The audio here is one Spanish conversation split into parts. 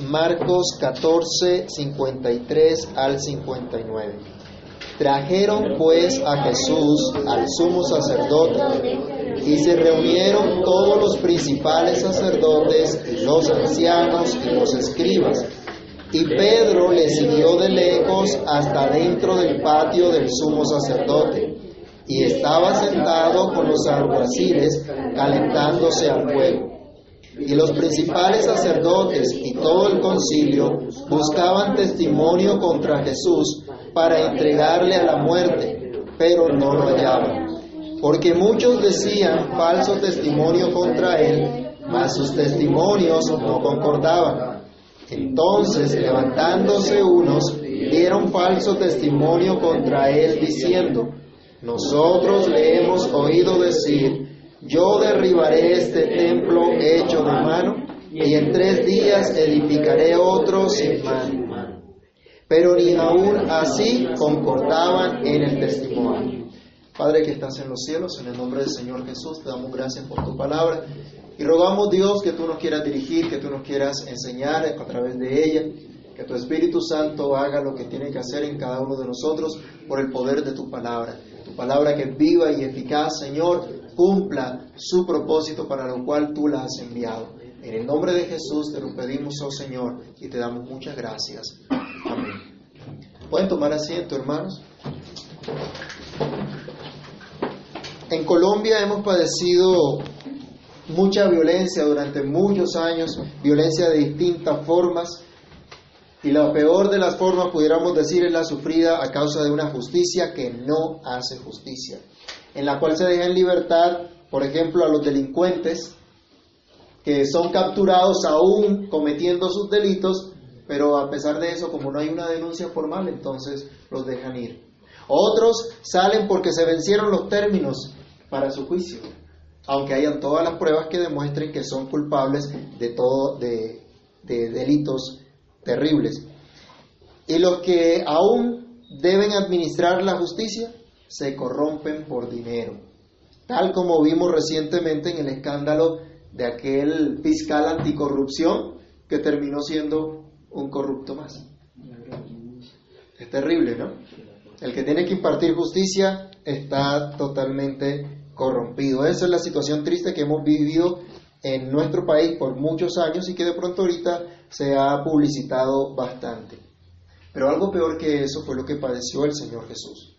Marcos 14, 53 al 59. Trajeron pues a Jesús al sumo sacerdote y se reunieron todos los principales sacerdotes y los ancianos y los escribas. Y Pedro le siguió de lejos hasta dentro del patio del sumo sacerdote y estaba sentado con los alguaciles calentándose al fuego. Y los principales sacerdotes y todo el concilio buscaban testimonio contra Jesús para entregarle a la muerte, pero no lo hallaban. Porque muchos decían falso testimonio contra él, mas sus testimonios no concordaban. Entonces, levantándose unos, dieron falso testimonio contra él, diciendo, nosotros le hemos oído decir, yo derribaré este templo hecho de mano y en tres días edificaré otro sin mano. Pero ni aún así concordaban en el testimonio. Padre que estás en los cielos, en el nombre del Señor Jesús, te damos gracias por tu palabra y rogamos Dios que tú nos quieras dirigir, que tú nos quieras enseñar a través de ella, que tu Espíritu Santo haga lo que tiene que hacer en cada uno de nosotros por el poder de tu palabra. Tu palabra que es viva y eficaz, Señor, cumpla su propósito para lo cual tú la has enviado. En el nombre de Jesús te lo pedimos, oh Señor, y te damos muchas gracias. Amén. ¿Pueden tomar asiento, hermanos? En Colombia hemos padecido mucha violencia durante muchos años, violencia de distintas formas, y la peor de las formas, pudiéramos decir, es la sufrida a causa de una justicia que no hace justicia en la cual se deja en libertad, por ejemplo, a los delincuentes que son capturados aún cometiendo sus delitos, pero a pesar de eso, como no hay una denuncia formal, entonces los dejan ir. Otros salen porque se vencieron los términos para su juicio, aunque hayan todas las pruebas que demuestren que son culpables de todo de, de delitos terribles. Y los que aún deben administrar la justicia se corrompen por dinero, tal como vimos recientemente en el escándalo de aquel fiscal anticorrupción que terminó siendo un corrupto más. Es terrible, ¿no? El que tiene que impartir justicia está totalmente corrompido. Esa es la situación triste que hemos vivido en nuestro país por muchos años y que de pronto ahorita se ha publicitado bastante. Pero algo peor que eso fue lo que padeció el Señor Jesús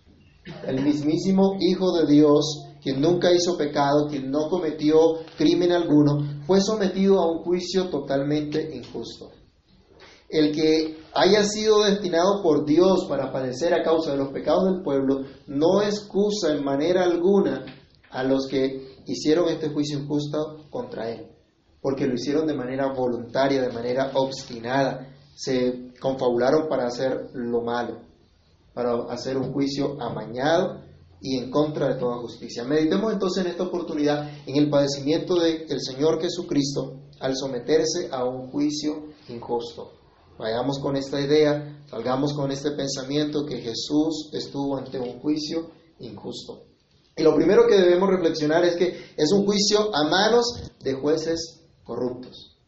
el mismísimo Hijo de Dios, quien nunca hizo pecado, quien no cometió crimen alguno, fue sometido a un juicio totalmente injusto. El que haya sido destinado por Dios para padecer a causa de los pecados del pueblo no excusa en manera alguna a los que hicieron este juicio injusto contra él, porque lo hicieron de manera voluntaria, de manera obstinada, se confabularon para hacer lo malo para hacer un juicio amañado y en contra de toda justicia. Meditemos entonces en esta oportunidad en el padecimiento del Señor Jesucristo al someterse a un juicio injusto. Vayamos con esta idea, salgamos con este pensamiento que Jesús estuvo ante un juicio injusto. Y lo primero que debemos reflexionar es que es un juicio a manos de jueces corruptos.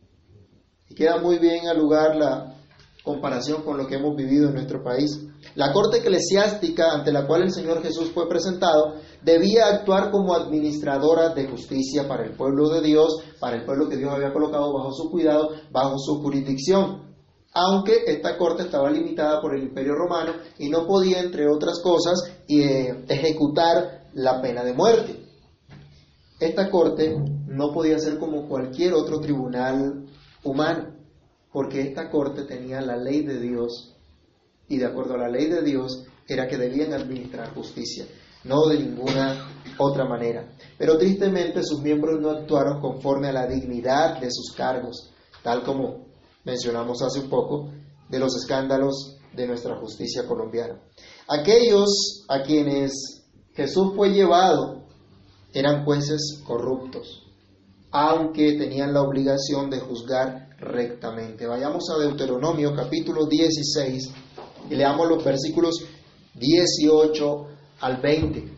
Y queda muy bien al lugar la comparación con lo que hemos vivido en nuestro país. La corte eclesiástica ante la cual el Señor Jesús fue presentado debía actuar como administradora de justicia para el pueblo de Dios, para el pueblo que Dios había colocado bajo su cuidado, bajo su jurisdicción. Aunque esta corte estaba limitada por el imperio romano y no podía, entre otras cosas, eh, ejecutar la pena de muerte. Esta corte no podía ser como cualquier otro tribunal humano, porque esta corte tenía la ley de Dios y de acuerdo a la ley de Dios era que debían administrar justicia, no de ninguna otra manera. Pero tristemente sus miembros no actuaron conforme a la dignidad de sus cargos, tal como mencionamos hace un poco de los escándalos de nuestra justicia colombiana. Aquellos a quienes Jesús fue llevado eran jueces corruptos, aunque tenían la obligación de juzgar rectamente. Vayamos a Deuteronomio capítulo 16 y leamos los versículos 18 al 20.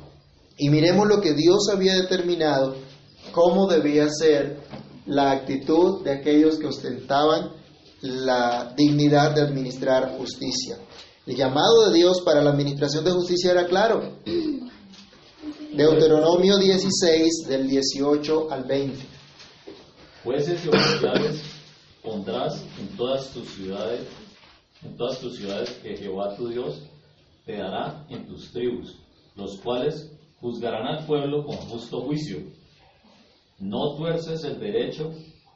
Y miremos lo que Dios había determinado, cómo debía ser la actitud de aquellos que ostentaban la dignidad de administrar justicia. El llamado de Dios para la administración de justicia era claro. Deuteronomio 16, del 18 al 20. Jueces y oficiales pondrás en todas tus ciudades, en todas tus ciudades que Jehová tu Dios te dará en tus tribus, los cuales juzgarán al pueblo con justo juicio. No tuerces el derecho,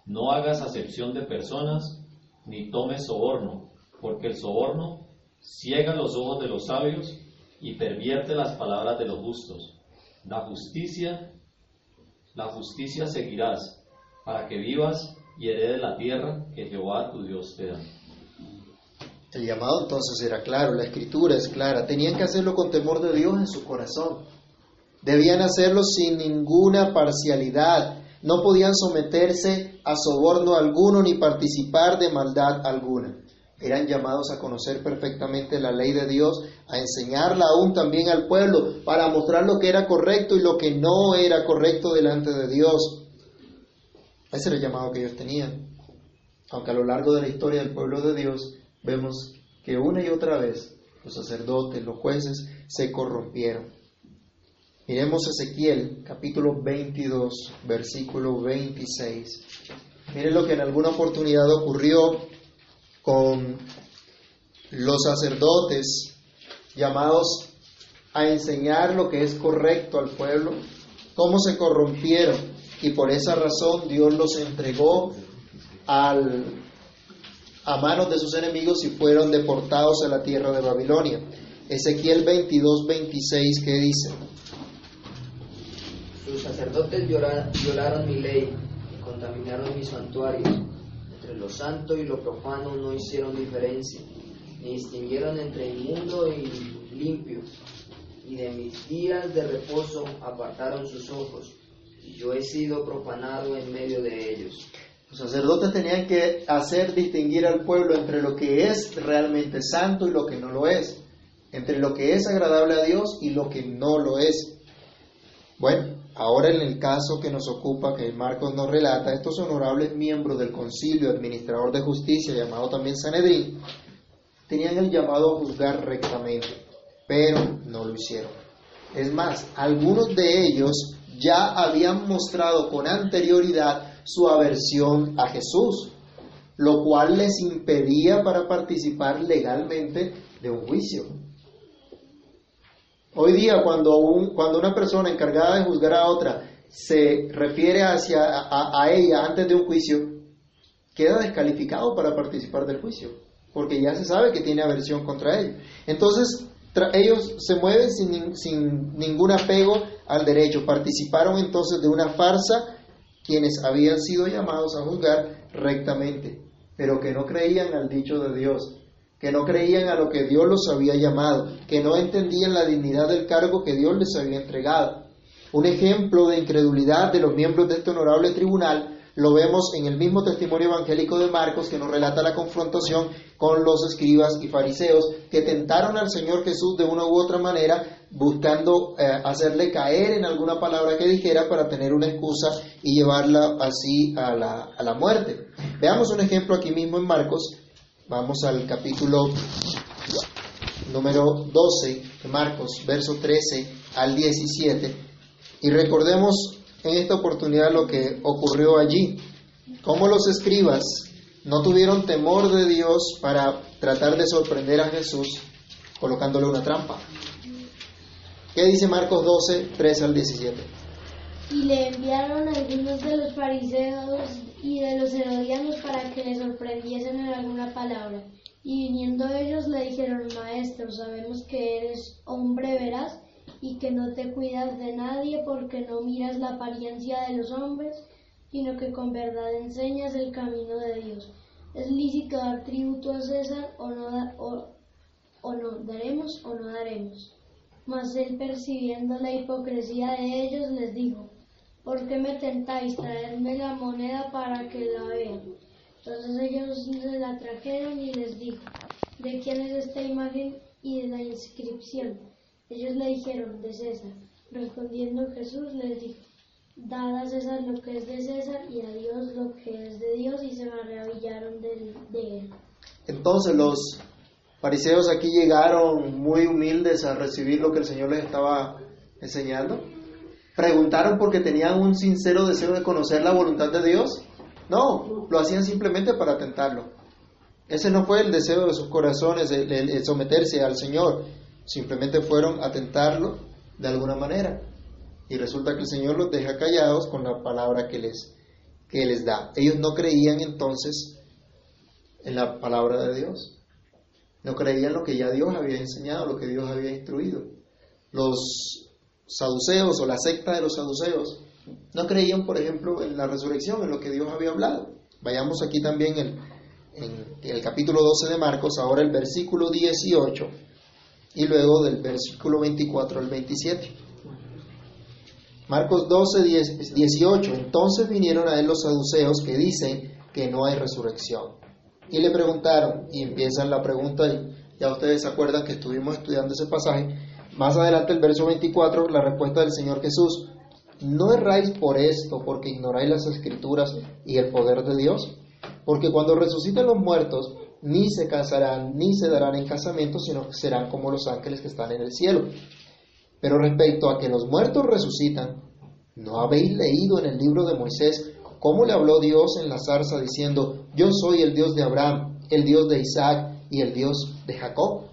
no hagas acepción de personas, ni tomes soborno, porque el soborno ciega los ojos de los sabios y pervierte las palabras de los justos. La justicia, la justicia seguirás, para que vivas y heredes la tierra que Jehová tu Dios te da. El llamado entonces era claro, la escritura es clara. Tenían que hacerlo con temor de Dios en su corazón. Debían hacerlo sin ninguna parcialidad. No podían someterse a soborno alguno ni participar de maldad alguna. Eran llamados a conocer perfectamente la ley de Dios, a enseñarla aún también al pueblo, para mostrar lo que era correcto y lo que no era correcto delante de Dios. Ese era el llamado que ellos tenían. Aunque a lo largo de la historia del pueblo de Dios vemos que una y otra vez los sacerdotes, los jueces se corrompieron. Miremos Ezequiel capítulo 22, versículo 26. Miren lo que en alguna oportunidad ocurrió con los sacerdotes llamados a enseñar lo que es correcto al pueblo, cómo se corrompieron y por esa razón Dios los entregó al, a manos de sus enemigos y fueron deportados a la tierra de Babilonia. Ezequiel 22, 26, ¿qué dice? Sus sacerdotes violaron mi ley y contaminaron mis santuarios. Entre lo santo y lo profano no hicieron diferencia, ni distinguieron entre inmundo y limpio. Y de mis días de reposo apartaron sus ojos, y yo he sido profanado en medio de ellos. Los sacerdotes tenían que hacer distinguir al pueblo entre lo que es realmente santo y lo que no lo es, entre lo que es agradable a Dios y lo que no lo es. Bueno, ahora en el caso que nos ocupa, que Marcos nos relata, estos honorables miembros del concilio administrador de justicia, llamado también Sanedrín, tenían el llamado a juzgar rectamente, pero no lo hicieron. Es más, algunos de ellos ya habían mostrado con anterioridad su aversión a Jesús, lo cual les impedía para participar legalmente de un juicio. Hoy día, cuando, un, cuando una persona encargada de juzgar a otra se refiere hacia, a, ella antes de un juicio, queda descalificado para participar del juicio, porque ya se sabe que tiene aversión contra él. Entonces, ellos se mueven sin, sin, ningún apego al derecho. Participaron entonces de una farsa quienes habían sido llamados a juzgar rectamente, pero que no creían al dicho de Dios, que no creían a lo que Dios los había llamado, que no entendían la dignidad del cargo que Dios les había entregado. Un ejemplo de incredulidad de los miembros de este honorable tribunal lo vemos en el mismo testimonio evangélico de Marcos que nos relata la confrontación con los escribas y fariseos que tentaron al Señor Jesús de una u otra manera buscando eh, hacerle caer en alguna palabra que dijera para tener una excusa y llevarla así a la, a la muerte. Veamos un ejemplo aquí mismo en Marcos. Vamos al capítulo número 12 de Marcos, verso 13 al 17. Y recordemos en esta oportunidad lo que ocurrió allí. Cómo los escribas no tuvieron temor de Dios para tratar de sorprender a Jesús colocándole una trampa. ¿Qué dice Marcos 12, 13 al 17? Y le enviaron algunos de los fariseos y de los herodianos para que le sorprendiesen en alguna palabra. Y viniendo ellos le dijeron, Maestro, sabemos que eres hombre veraz y que no te cuidas de nadie porque no miras la apariencia de los hombres, sino que con verdad enseñas el camino de Dios. ¿Es lícito dar tributo a César o no, o no daremos o no daremos? Mas él percibiendo la hipocresía de ellos les dijo, ¿por qué me tentáis? Traedme la moneda para que la vean. Entonces ellos se la trajeron y les dijo, ¿de quién es esta imagen y de la inscripción? Ellos le dijeron, de César. Respondiendo Jesús les dijo, dad a César lo que es de César y a Dios lo que es de Dios, y se maravillaron de, de él. Entonces los fariseos aquí llegaron muy humildes a recibir lo que el Señor les estaba enseñando. Preguntaron porque tenían un sincero deseo de conocer la voluntad de Dios. No, lo hacían simplemente para tentarlo. Ese no fue el deseo de sus corazones, el, someterse al Señor. Simplemente fueron a tentarlo de alguna manera. Y resulta que el Señor los deja callados con la palabra que les, que les da. Ellos no creían entonces en la palabra de Dios. No creían lo que ya Dios había enseñado, lo que Dios había instruido. Los saduceos o la secta de los saduceos no creían, por ejemplo, en la resurrección, en lo que Dios había hablado. Vayamos aquí también en, en el capítulo 12 de Marcos, ahora el versículo 18 y luego del versículo 24 al 27. Marcos 12, 10, 18. Entonces vinieron a él los saduceos que dicen que no hay resurrección. Y le preguntaron, y empiezan la pregunta, y ya ustedes se acuerdan que estuvimos estudiando ese pasaje. Más adelante, el verso 24, la respuesta del Señor Jesús. ¿No erráis por esto, porque ignoráis las escrituras y el poder de Dios? Porque cuando resuciten los muertos, ni se casarán, ni se darán en casamiento, sino que serán como los ángeles que están en el cielo. Pero respecto a que los muertos resucitan, ¿no habéis leído en el libro de Moisés cómo le habló Dios en la zarza diciendo, yo soy el Dios de Abraham, el Dios de Isaac y el Dios de Jacob?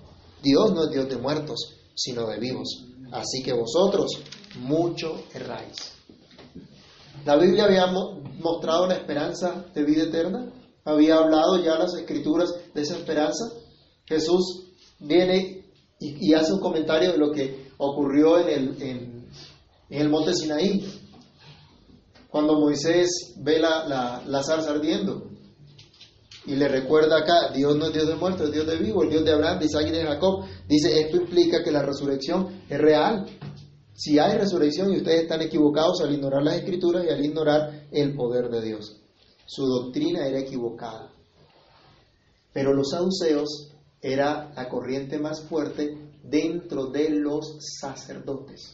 Dios no es Dios de muertos, sino de vivos. Así que vosotros mucho erráis. La Biblia había mo- mostrado la esperanza de vida eterna, había hablado ya las escrituras de esa esperanza. Jesús viene y, hace un comentario de lo que ocurrió en el, en el monte Sinaí, cuando Moisés ve la, la, zarza ardiendo. Y le recuerda acá, Dios no es Dios de muertos, es Dios de vivo, el Dios de Abraham, de Isaac y de Jacob. Dice, esto implica que la resurrección es real. Si hay resurrección y ustedes están equivocados al ignorar las escrituras y al ignorar el poder de Dios. Su doctrina era equivocada. Pero los saduceos era la corriente más fuerte dentro de los sacerdotes.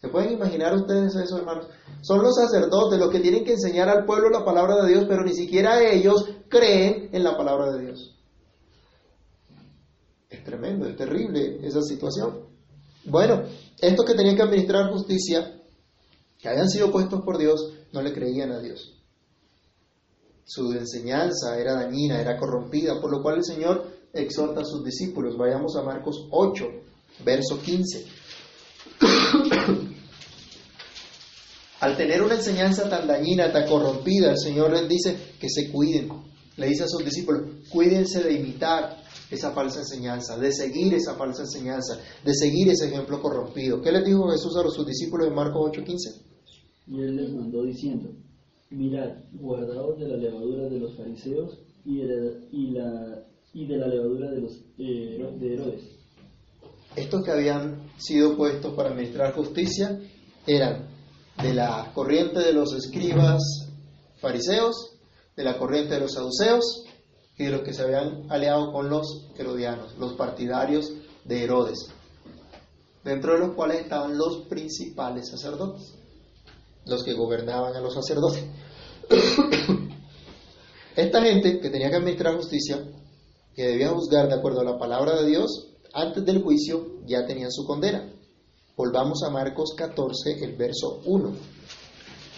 ¿Se pueden imaginar ustedes eso, hermanos? Son los sacerdotes los que tienen que enseñar al pueblo la palabra de Dios, pero ni siquiera ellos creen en la palabra de Dios. Es tremendo, es terrible esa situación. Bueno, estos que tenían que administrar justicia, que habían sido puestos por Dios, no le creían a Dios. Su enseñanza era dañina, era corrompida, por lo cual el Señor exhorta a sus discípulos. Vayamos a Marcos 8, verso 15. Al tener una enseñanza tan dañina, tan corrompida, el Señor les dice que se cuiden. Le dice a sus discípulos, cuídense de imitar esa falsa enseñanza, de seguir esa falsa enseñanza, de seguir ese ejemplo corrompido. ¿Qué les dijo Jesús a sus discípulos en Marcos 8:15? Y él les mandó diciendo, mirad, guardaos de la levadura de los fariseos y de la, y la- y de la levadura de los eh, de Herodes. Estos que habían sido puestos para administrar justicia eran de la corriente de los escribas fariseos, de la corriente de los saduceos y de los que se habían aliado con los herodianos, los partidarios de Herodes, dentro de los cuales estaban los principales sacerdotes, los que gobernaban a los sacerdotes. Esta gente que tenía que administrar justicia, que debía juzgar de acuerdo a la palabra de Dios, antes del juicio ya tenían su condena. Volvamos a Marcos 14, el verso 1.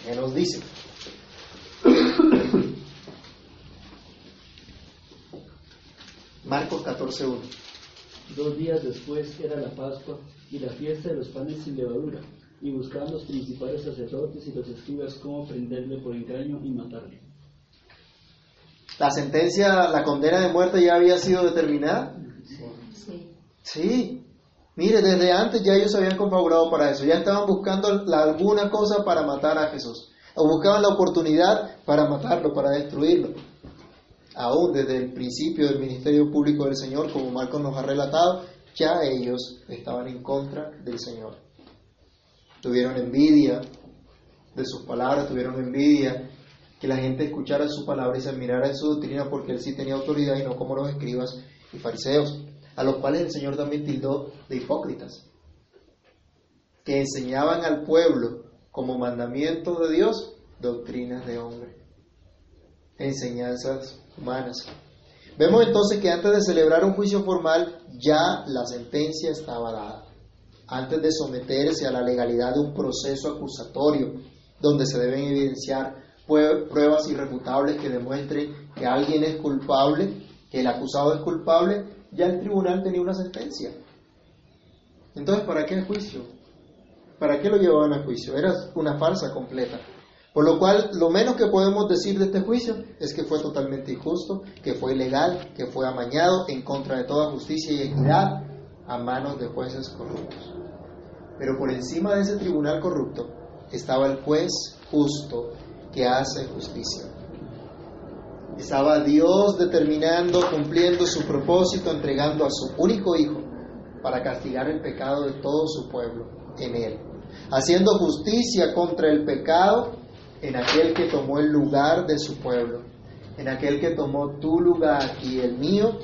¿Qué nos dice? Marcos 14, 1. Dos días después era la Pascua y la fiesta de los panes sin levadura, y buscaban los principales sacerdotes y los escribas cómo prenderle por engaño y matarle. La sentencia, la condena de muerte ya había sido determinada. Sí. Mire, desde antes ya ellos se habían confabulado para eso. Ya estaban buscando la- alguna cosa para matar a Jesús. O buscaban la oportunidad para matarlo, para destruirlo. Aún desde el principio del ministerio público del Señor, como Marcos nos ha relatado, ya ellos estaban en contra del Señor. Tuvieron envidia de sus palabras, tuvieron envidia que la gente escuchara su palabra y se admirara en su doctrina porque él sí tenía autoridad y no como los escribas y fariseos, a los cuales el Señor también tildó de hipócritas, que enseñaban al pueblo como mandamiento de Dios, doctrinas de hombre, enseñanzas humanas. Vemos entonces que antes de celebrar un juicio formal ya la sentencia estaba dada. Antes de someterse a la legalidad de un proceso acusatorio donde se deben evidenciar pruebas irrefutables que demuestren que alguien es culpable, que el acusado es culpable, ya el tribunal tenía una sentencia. Entonces, ¿para qué el juicio? ¿Para qué lo llevaban a juicio? Era una farsa completa. Por lo cual, lo menos que podemos decir de este juicio es que fue totalmente injusto, que fue ilegal, que fue amañado en contra de toda justicia y equidad a manos de jueces corruptos. Pero por encima de ese tribunal corrupto estaba el juez justo que hace justicia. Estaba Dios determinando, cumpliendo su propósito, entregando a su único hijo para castigar el pecado de todo su pueblo en él, haciendo justicia contra el pecado en aquel que tomó el lugar de su pueblo, en aquel que tomó tu lugar y el mío,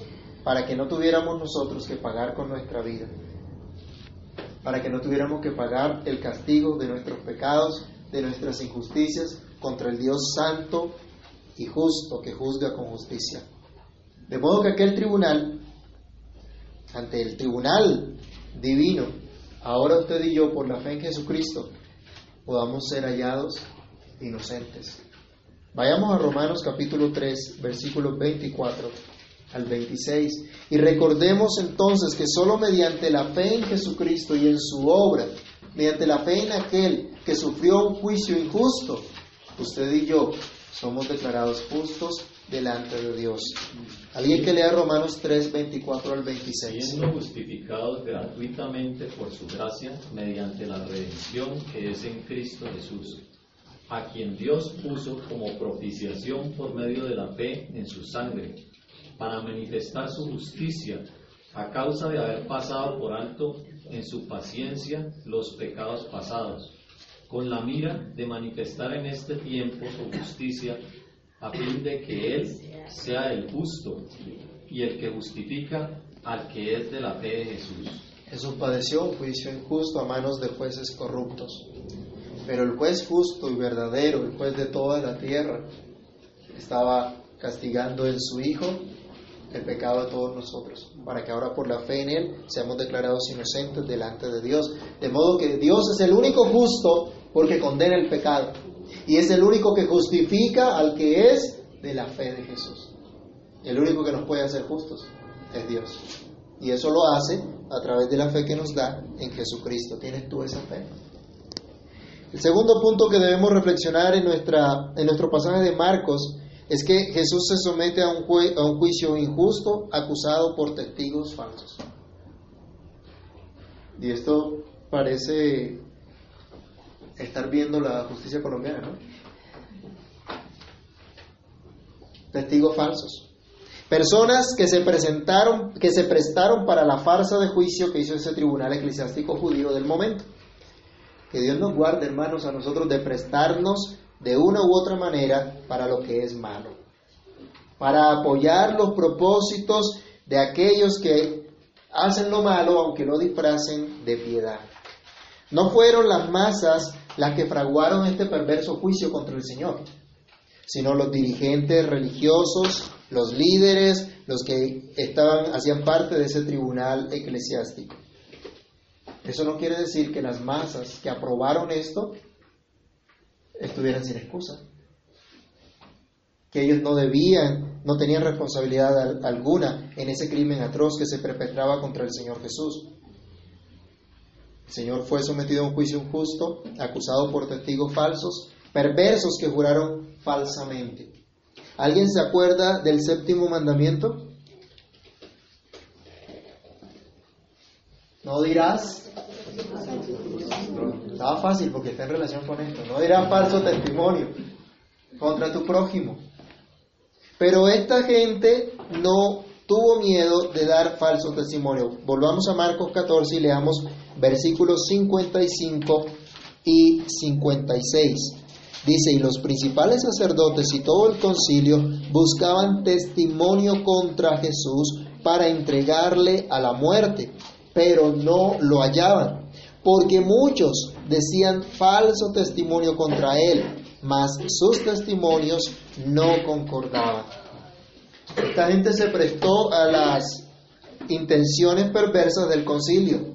para que no tuviéramos nosotros que pagar con nuestra vida, para que no tuviéramos que pagar el castigo de nuestros pecados, de nuestras injusticias contra el Dios santo y justo que juzga con justicia. De modo que aquel tribunal, ante el tribunal divino, ahora usted y yo, por la fe en Jesucristo, podamos ser hallados inocentes. Vayamos a Romanos capítulo 3, versículos 24 al 26, y recordemos entonces que solo mediante la fe en Jesucristo y en su obra, mediante la fe en aquel que sufrió un juicio injusto, usted y yo somos declarados justos delante de Dios. Alguien que lea Romanos 3, 24 al 26. Siendo justificados gratuitamente por su gracia mediante la redención que es en Cristo Jesús a quien Dios puso como propiciación por medio de la fe en su sangre, para manifestar su justicia a causa de haber pasado por alto en su paciencia los pecados pasados, con la mira de manifestar en este tiempo su justicia, a fin de que Él sea el justo y el que justifica al que es de la fe de Jesús. Jesús padeció un juicio injusto a manos de jueces corruptos pero el juez justo y verdadero, el juez de toda la tierra, estaba castigando en su Hijo el pecado de todos nosotros, para que ahora por la fe en Él seamos declarados inocentes delante de Dios. De modo que Dios es el único justo porque condena el pecado y es el único que justifica al que es de la fe de Jesús. El único que nos puede hacer justos es Dios. Y eso lo hace a través de la fe que nos da en Jesucristo. ¿Tienes tú esa fe? El segundo punto que debemos reflexionar en, nuestra, en nuestro pasaje de Marcos es que Jesús se somete a un, a un juicio injusto acusado por testigos falsos. Y esto parece estar viendo la justicia colombiana, ¿no? Testigos falsos. Personas que se presentaron, que se prestaron para la farsa de juicio que hizo ese tribunal eclesiástico judío del momento. Que Dios nos guarde, hermanos, a nosotros de prestarnos de una u otra manera para lo que es malo. Para apoyar los propósitos de aquellos que hacen lo malo aunque lo disfracen de piedad. No fueron las masas las que fraguaron este perverso juicio contra el Señor, sino los dirigentes religiosos, los líderes, los que estaban hacían parte de ese tribunal eclesiástico. Eso no quiere decir que las masas que aprobaron esto estuvieran sin excusa. Que ellos no debían, no tenían responsabilidad alguna en ese crimen atroz que se perpetraba contra el Señor Jesús. El Señor fue sometido a un juicio injusto, acusado por testigos falsos, perversos que juraron falsamente. ¿Alguien se acuerda del séptimo mandamiento? No dirás estaba fácil porque está en relación con esto. No dirás falso testimonio contra tu prójimo. Pero esta gente no tuvo miedo de dar falso testimonio. Volvamos a Marcos 14 y leamos versículos 55 y 56. Dice, y los principales sacerdotes y todo el concilio buscaban testimonio contra Jesús para entregarle a la muerte, pero no lo hallaban porque muchos decían falso testimonio contra él, mas sus testimonios no concordaban. Esta gente se prestó a las intenciones perversas del concilio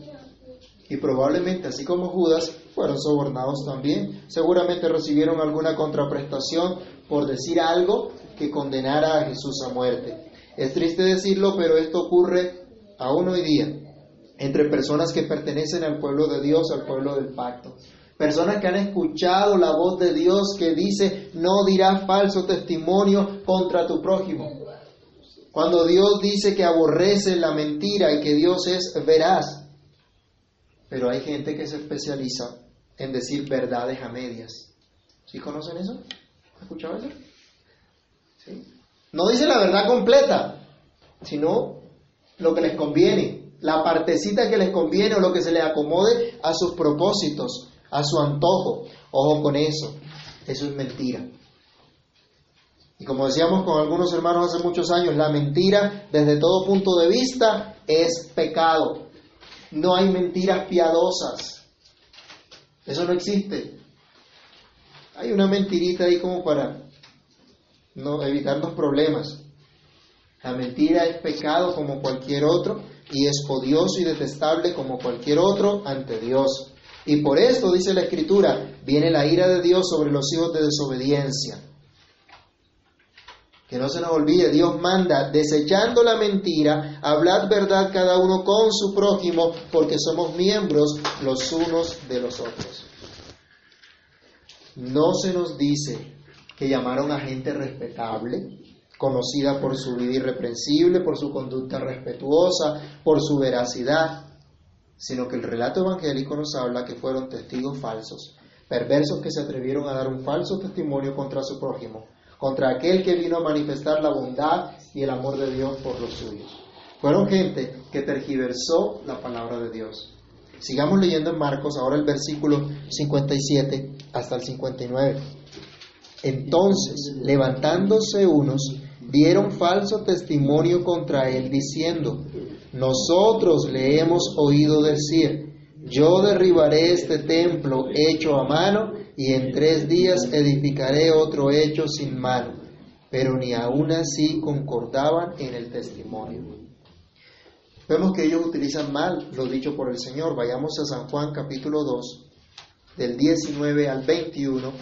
y probablemente, así como Judas, fueron sobornados también. Seguramente recibieron alguna contraprestación por decir algo que condenara a Jesús a muerte. Es triste decirlo, pero esto ocurre aún hoy día entre personas que pertenecen al pueblo de Dios, al pueblo del pacto. Personas que han escuchado la voz de Dios que dice, no dirás falso testimonio contra tu prójimo. Cuando Dios dice que aborrece la mentira y que Dios es veraz. Pero hay gente que se especializa en decir verdades a medias. ¿Sí conocen eso? ¿Han escuchado eso? No dice la verdad completa, sino lo que les conviene, la partecita que les conviene o lo que se les acomode a sus propósitos, a su antojo. Ojo con eso, eso es mentira. Y como decíamos con algunos hermanos hace muchos años, la mentira desde todo punto de vista es pecado. No hay mentiras piadosas. Eso no existe. Hay una mentirita ahí como para no evitarnos problemas. La mentira es pecado como cualquier otro y es odioso y detestable como cualquier otro ante Dios. Y por esto, dice la Escritura, viene la ira de Dios sobre los hijos de desobediencia. Que no se nos olvide, Dios manda, desechando la mentira, hablad verdad cada uno con su prójimo, porque somos miembros los unos de los otros. No se nos dice que llamaron a gente respetable, conocida por su vida irreprensible, por su conducta respetuosa, por su veracidad, sino que el relato evangélico nos habla que fueron testigos falsos, perversos que se atrevieron a dar un falso testimonio contra su prójimo, contra aquel que vino a manifestar la bondad y el amor de Dios por los suyos. Fueron gente que tergiversó la palabra de Dios. Sigamos leyendo en Marcos ahora el versículo 57 hasta el 59. Entonces, levantándose unos, dieron falso testimonio contra él, diciendo, nosotros le hemos oído decir, yo derribaré este templo hecho a mano y en tres días edificaré otro hecho sin mano. Pero ni aun así concordaban en el testimonio. Vemos que ellos utilizan mal lo dicho por el Señor. Vayamos a San Juan capítulo 2, del 19 al 21,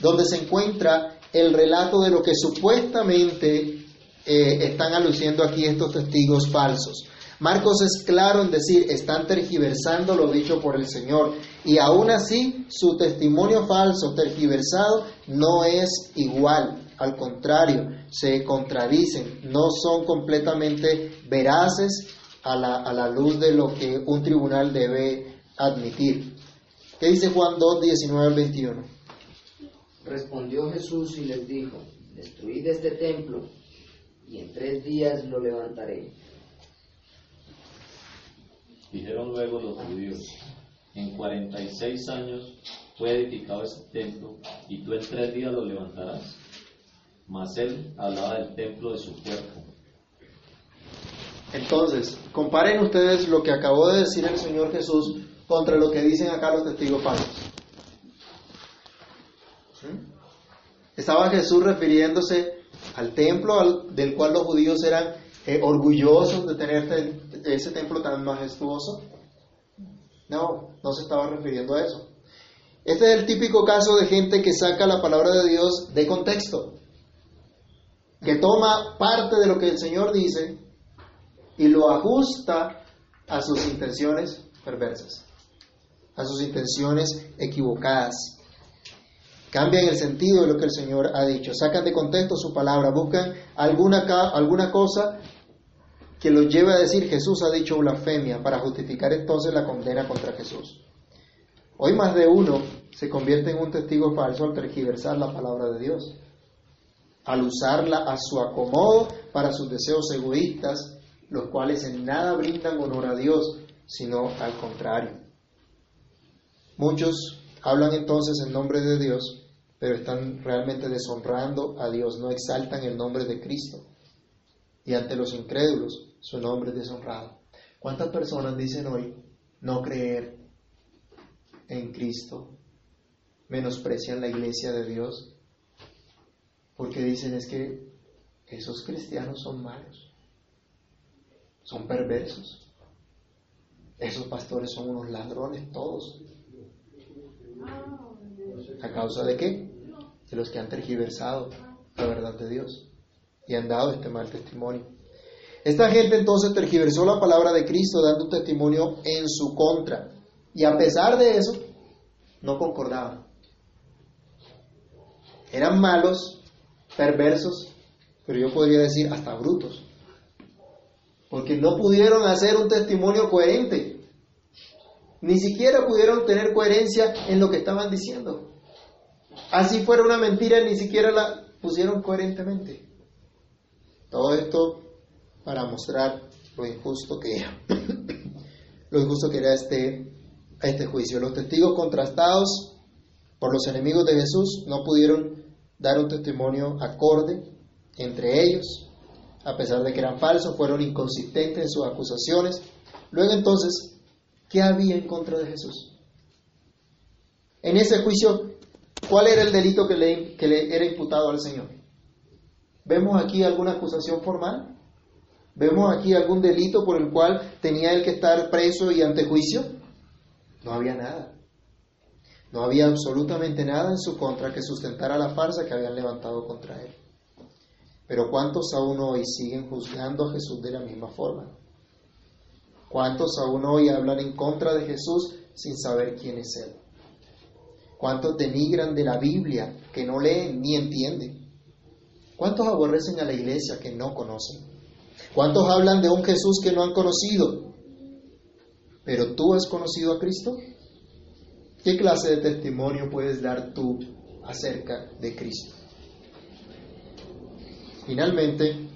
donde se encuentra el relato de lo que supuestamente eh, están aluciendo aquí estos testigos falsos. Marcos es claro en decir, están tergiversando lo dicho por el Señor. Y aún así, su testimonio falso, tergiversado, no es igual. Al contrario, se contradicen, no son completamente veraces a la, a la luz de lo que un tribunal debe admitir. ¿Qué dice Juan 2, 19 al 21? Respondió Jesús y les dijo, destruid este templo y en tres días lo levantaré. Dijeron luego los judíos, en 46 años fue edificado este templo y tú en tres días lo levantarás. Mas él hablaba del templo de su cuerpo. Entonces, comparen ustedes lo que acabó de decir el Señor Jesús contra lo que dicen acá los testigos falsos. Estaba Jesús refiriéndose al templo del cual los judíos eran eh, orgullosos de tener te- ese templo tan majestuoso. No, no se estaba refiriendo a eso. Este es el típico caso de gente que saca la palabra de Dios de contexto, que toma parte de lo que el Señor dice y lo ajusta a sus intenciones perversas, a sus intenciones equivocadas. Cambian el sentido de lo que el Señor ha dicho, sacan de contexto su palabra, buscan alguna, alguna cosa que los lleve a decir Jesús ha dicho blasfemia para justificar entonces la condena contra Jesús. Hoy más de uno se convierte en un testigo falso al tergiversar la palabra de Dios, al usarla a su acomodo para sus deseos egoístas, los cuales en nada brindan honor a Dios, sino al contrario. Muchos hablan entonces en nombre de Dios, pero están realmente deshonrando a Dios, no exaltan el nombre de Cristo. Y ante los incrédulos, su nombre es deshonrado. ¿Cuántas personas dicen hoy no creer en Cristo menosprecian la iglesia de Dios porque dicen es que esos cristianos son malos, son perversos, esos pastores son unos ladrones todos. ¿A causa de qué? De los que han tergiversado la verdad de Dios y han dado este mal testimonio. Esta gente entonces tergiversó la palabra de Cristo dando un testimonio en su contra. Y a pesar de eso, no concordaban. Eran malos, perversos, pero yo podría decir hasta brutos. Porque no pudieron hacer un testimonio coherente. Ni siquiera pudieron tener coherencia en lo que estaban diciendo. Así fuera una mentira, ni siquiera la pusieron coherentemente. Todo esto para mostrar lo injusto que era, lo injusto que era este, este juicio. Los testigos contrastados por los enemigos de Jesús no pudieron dar un testimonio acorde entre ellos, a pesar de que eran falsos, fueron inconsistentes en sus acusaciones. Luego entonces, ¿qué había en contra de Jesús? En ese juicio, ¿cuál era el delito que le, que le era imputado al Señor? ¿Vemos aquí alguna acusación formal? ¿Vemos aquí algún delito por el cual tenía él que estar preso y ante juicio? No había nada. No había absolutamente nada en su contra que sustentara la farsa que habían levantado contra él. Pero ¿cuántos aún hoy siguen juzgando a Jesús de la misma forma? ¿Cuántos aún hoy hablan en contra de Jesús sin saber quién es Él? ¿Cuántos denigran de la Biblia que no leen ni entienden? ¿Cuántos aborrecen a la iglesia que no conocen? ¿Cuántos hablan de un Jesús que no han conocido? ¿Pero tú has conocido a Cristo? ¿Qué clase de testimonio puedes dar tú acerca de Cristo? Finalmente,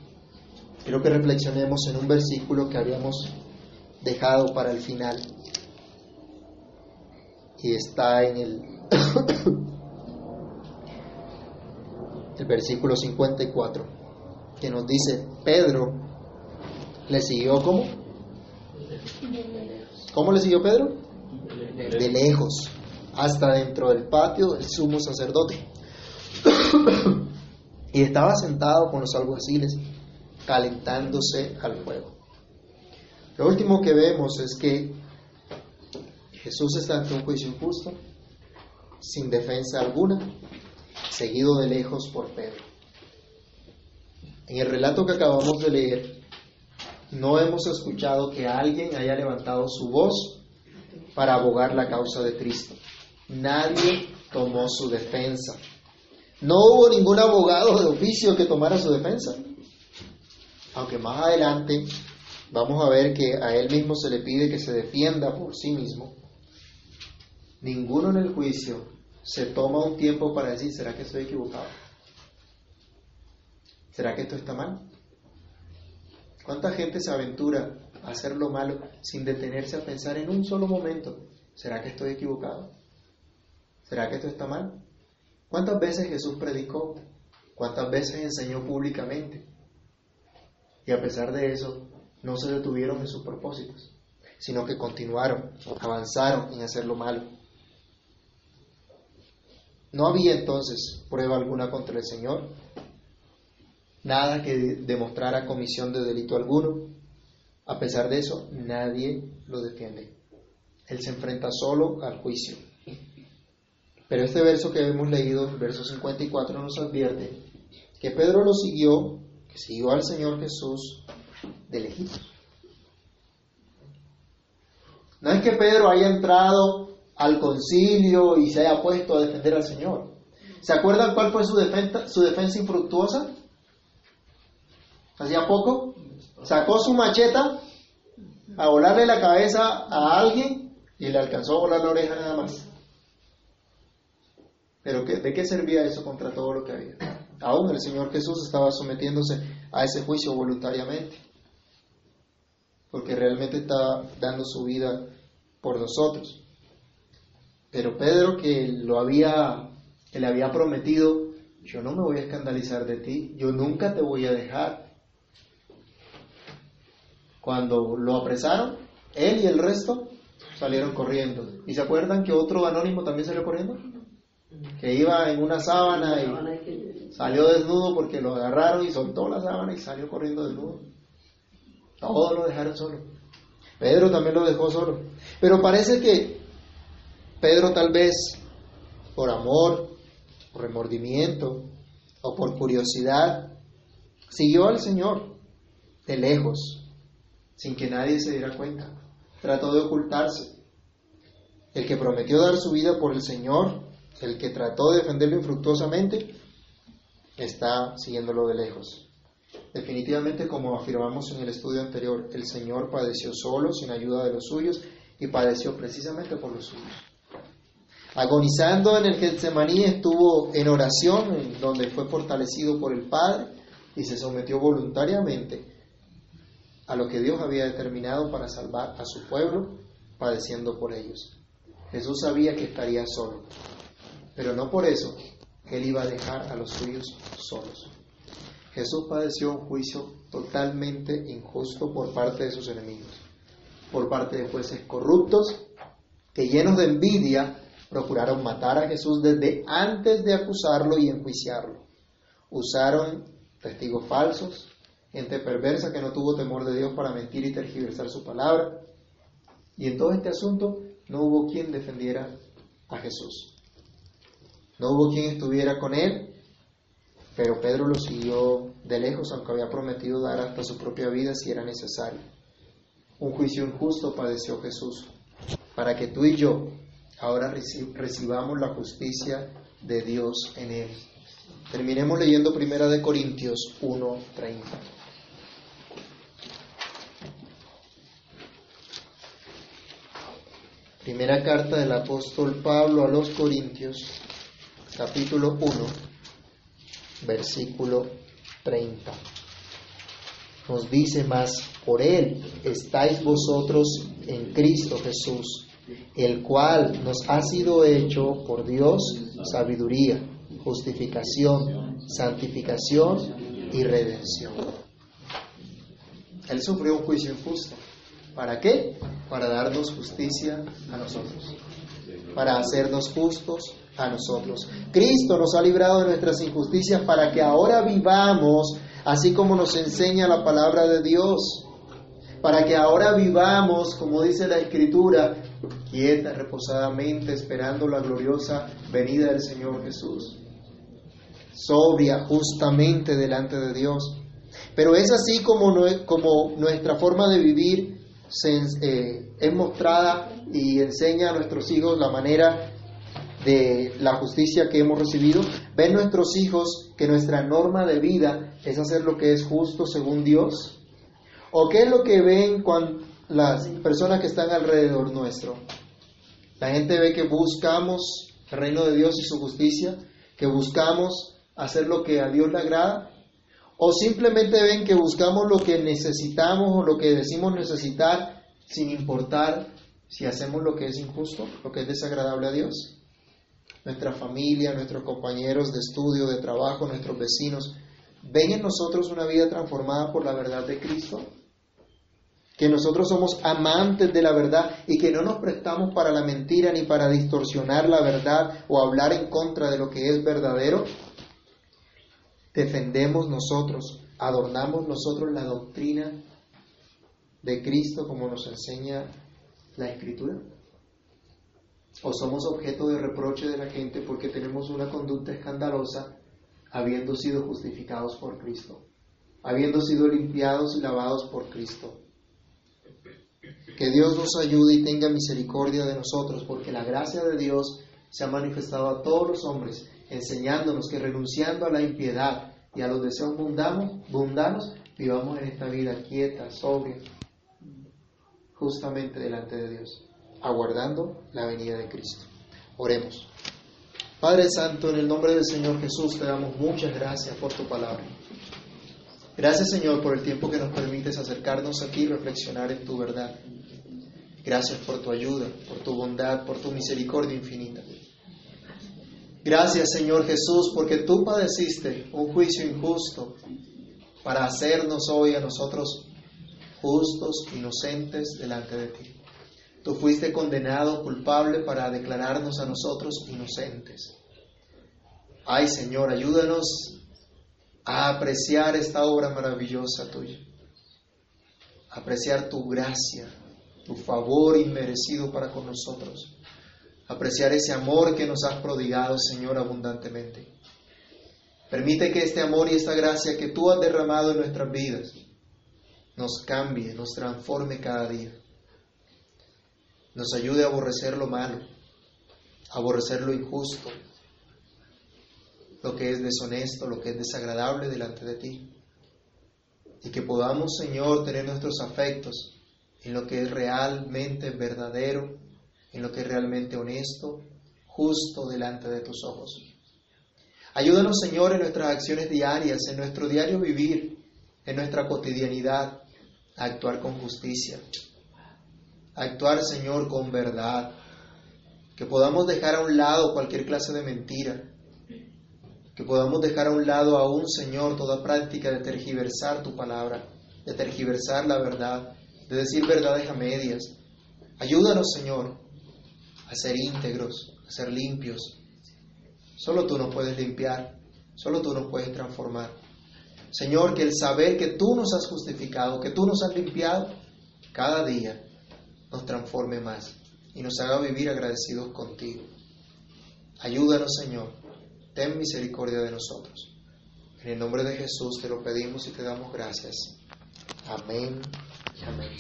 quiero que reflexionemos en un versículo que habíamos dejado para el final y está en el, el versículo 54 que nos dice, Pedro le siguió ¿cómo? ¿Cómo le siguió Pedro? De lejos, hasta dentro del patio del sumo sacerdote. y estaba sentado con los alguaciles, calentándose al fuego. Lo último que vemos es que Jesús está ante un juicio injusto, sin defensa alguna, seguido de lejos por Pedro. En el relato que acabamos de leer, no hemos escuchado que alguien haya levantado su voz para abogar la causa de Cristo. Nadie tomó su defensa. No hubo ningún abogado de oficio que tomara su defensa. Aunque más adelante vamos a ver que a él mismo se le pide que se defienda por sí mismo. Ninguno en el juicio se toma un tiempo para decir, ¿será que estoy equivocado? ¿Será que esto está mal? ¿Cuánta gente se aventura a hacer lo malo sin detenerse a pensar en un solo momento? ¿Será que estoy equivocado? ¿Será que esto está mal? ¿Cuántas veces Jesús predicó? ¿Cuántas veces enseñó públicamente? Y a pesar de eso, no se detuvieron en sus propósitos, sino que continuaron, avanzaron en hacer lo malo. No había entonces prueba alguna contra el Señor, nada que demostrara comisión de delito alguno. A pesar de eso, nadie lo defiende. Él se enfrenta solo al juicio. Pero este verso que hemos leído, el verso 54, nos advierte que Pedro lo siguió, que siguió al Señor Jesús de lejitos. No es que Pedro haya entrado al concilio y se haya puesto a defender al Señor. ¿Se acuerdan cuál fue su defensa, su defensa infructuosa? Hacía poco, sacó su macheta a volarle la cabeza a alguien y le alcanzó a volar la oreja nada más. Pero ¿de qué servía eso contra todo lo que había? Aún el Señor Jesús estaba sometiéndose a ese juicio voluntariamente, porque realmente estaba dando su vida por nosotros. Pero Pedro que lo había, que le había prometido, yo no me voy a escandalizar de ti, yo nunca te voy a dejar. Cuando lo apresaron, él y el resto, salieron corriendo. ¿Y se acuerdan que otro anónimo también salió corriendo? Que iba en una sábana y salió desnudo porque lo agarraron y soltó la sábana y salió corriendo desnudo. Todos lo dejaron solo. Pedro también lo dejó solo. Pero parece que Pedro tal vez por amor, por remordimiento o por curiosidad, siguió al Señor de lejos, sin que nadie se diera cuenta. Trató de ocultarse. El que prometió dar su vida por el Señor, el que trató de defenderlo infructuosamente, está siguiéndolo de lejos. Definitivamente, como afirmamos en el estudio anterior, el Señor padeció solo, sin ayuda de los suyos, y padeció precisamente por los suyos. Agonizando en el Getsemaní estuvo en oración, donde fue fortalecido por el Padre y se sometió voluntariamente a lo que Dios había determinado para salvar a su pueblo, padeciendo por ellos. Jesús sabía que estaría solo, pero no por eso él iba a dejar a los suyos solos. Jesús padeció un juicio totalmente injusto por parte de sus enemigos, por parte de jueces corruptos que llenos de envidia procuraron matar a Jesús desde antes de acusarlo y enjuiciarlo. Usaron testigos falsos, gente perversa que no tuvo temor de Dios para mentir y tergiversar su palabra. Y en todo este asunto no hubo quien defendiera a Jesús. No hubo quien estuviera con él, pero Pedro lo siguió de lejos, aunque había prometido dar hasta su propia vida si era necesario. Un juicio injusto padeció Jesús, para que tú y yo ahora recibamos la justicia de Dios en él. Terminemos leyendo Primera de Corintios 1:30. Primera carta del apóstol Pablo a los Corintios, capítulo 1, versículo 30. Nos dice más, por él estáis vosotros en Cristo Jesús el cual nos ha sido hecho por Dios sabiduría, justificación, santificación y redención. Él sufrió un juicio injusto. ¿Para qué? Para darnos justicia a nosotros, para hacernos justos a nosotros. Cristo nos ha librado de nuestras injusticias para que ahora vivamos así como nos enseña la palabra de Dios, para que ahora vivamos, como dice la Escritura, quieta, reposadamente, esperando la gloriosa venida del Señor Jesús. Sobria, justamente delante de Dios. Pero es así como, nuestra forma de vivir se, eh, es mostrada y enseña a nuestros hijos la manera de la justicia que hemos recibido. Ven nuestros hijos que nuestra norma de vida es hacer lo que es justo según Dios. ¿O qué es lo que ven cuando las personas que están alrededor nuestro? La gente ve que buscamos el reino de Dios y su justicia, que buscamos hacer lo que a Dios le agrada, o simplemente ven que buscamos lo que necesitamos o lo que decimos necesitar sin importar si hacemos lo que es injusto, lo que es desagradable a Dios. Nuestra familia, nuestros compañeros de estudio, de trabajo, nuestros vecinos, ven en nosotros una vida transformada por la verdad de Cristo que nosotros somos amantes de la verdad y que no nos prestamos para la mentira ni para distorsionar la verdad o hablar en contra de lo que es verdadero, defendemos nosotros, adornamos nosotros la doctrina de Cristo como nos enseña la Escritura. O somos objeto de reproche de la gente porque tenemos una conducta escandalosa habiendo sido justificados por Cristo, habiendo sido limpiados y lavados por Cristo. Que Dios nos ayude y tenga misericordia de nosotros, porque la gracia de Dios se ha manifestado a todos los hombres, enseñándonos que renunciando a la impiedad y a los deseos mundanos, mundanos vivamos en esta vida quieta, sobria, justamente delante de Dios, aguardando la venida de Cristo. Oremos. Padre Santo, en el nombre del Señor Jesús te damos muchas gracias por tu palabra. Gracias Señor por el tiempo que nos permites acercarnos aquí y reflexionar en tu verdad. Gracias por tu ayuda, por tu bondad, por tu misericordia infinita. Gracias Señor Jesús porque tú padeciste un juicio injusto para hacernos hoy a nosotros justos, inocentes delante de ti. Tú fuiste condenado, culpable, para declararnos a nosotros inocentes. Ay Señor, ayúdanos a apreciar esta obra maravillosa tuya, apreciar tu gracia, tu favor inmerecido para con nosotros, apreciar ese amor que nos has prodigado, Señor, abundantemente. Permite que este amor y esta gracia que tú has derramado en nuestras vidas nos cambie, nos transforme cada día. Nos ayude a aborrecer lo malo, a aborrecer lo injusto, lo que es deshonesto, lo que es desagradable delante de ti. Y que podamos, Señor, tener nuestros afectos en lo que es realmente verdadero, en lo que es realmente honesto, justo delante de tus ojos. Ayúdanos, Señor, en nuestras acciones diarias, en nuestro diario vivir, en nuestra cotidianidad, a actuar con justicia, a actuar, Señor, con verdad, que podamos dejar a un lado cualquier clase de mentira, que podamos dejar a un lado aún, Señor, toda práctica de tergiversar tu palabra, de tergiversar la verdad, de decir verdades a medias. Ayúdanos, Señor, a ser íntegros, a ser limpios. Solo tú nos puedes limpiar, solo tú nos puedes transformar. Señor, que el saber que tú nos has justificado, que tú nos has limpiado, cada día nos transforme más y nos haga vivir agradecidos contigo. Ayúdanos, Señor, ten misericordia de nosotros. En el nombre de Jesús te lo pedimos y te damos gracias. Amén y amén.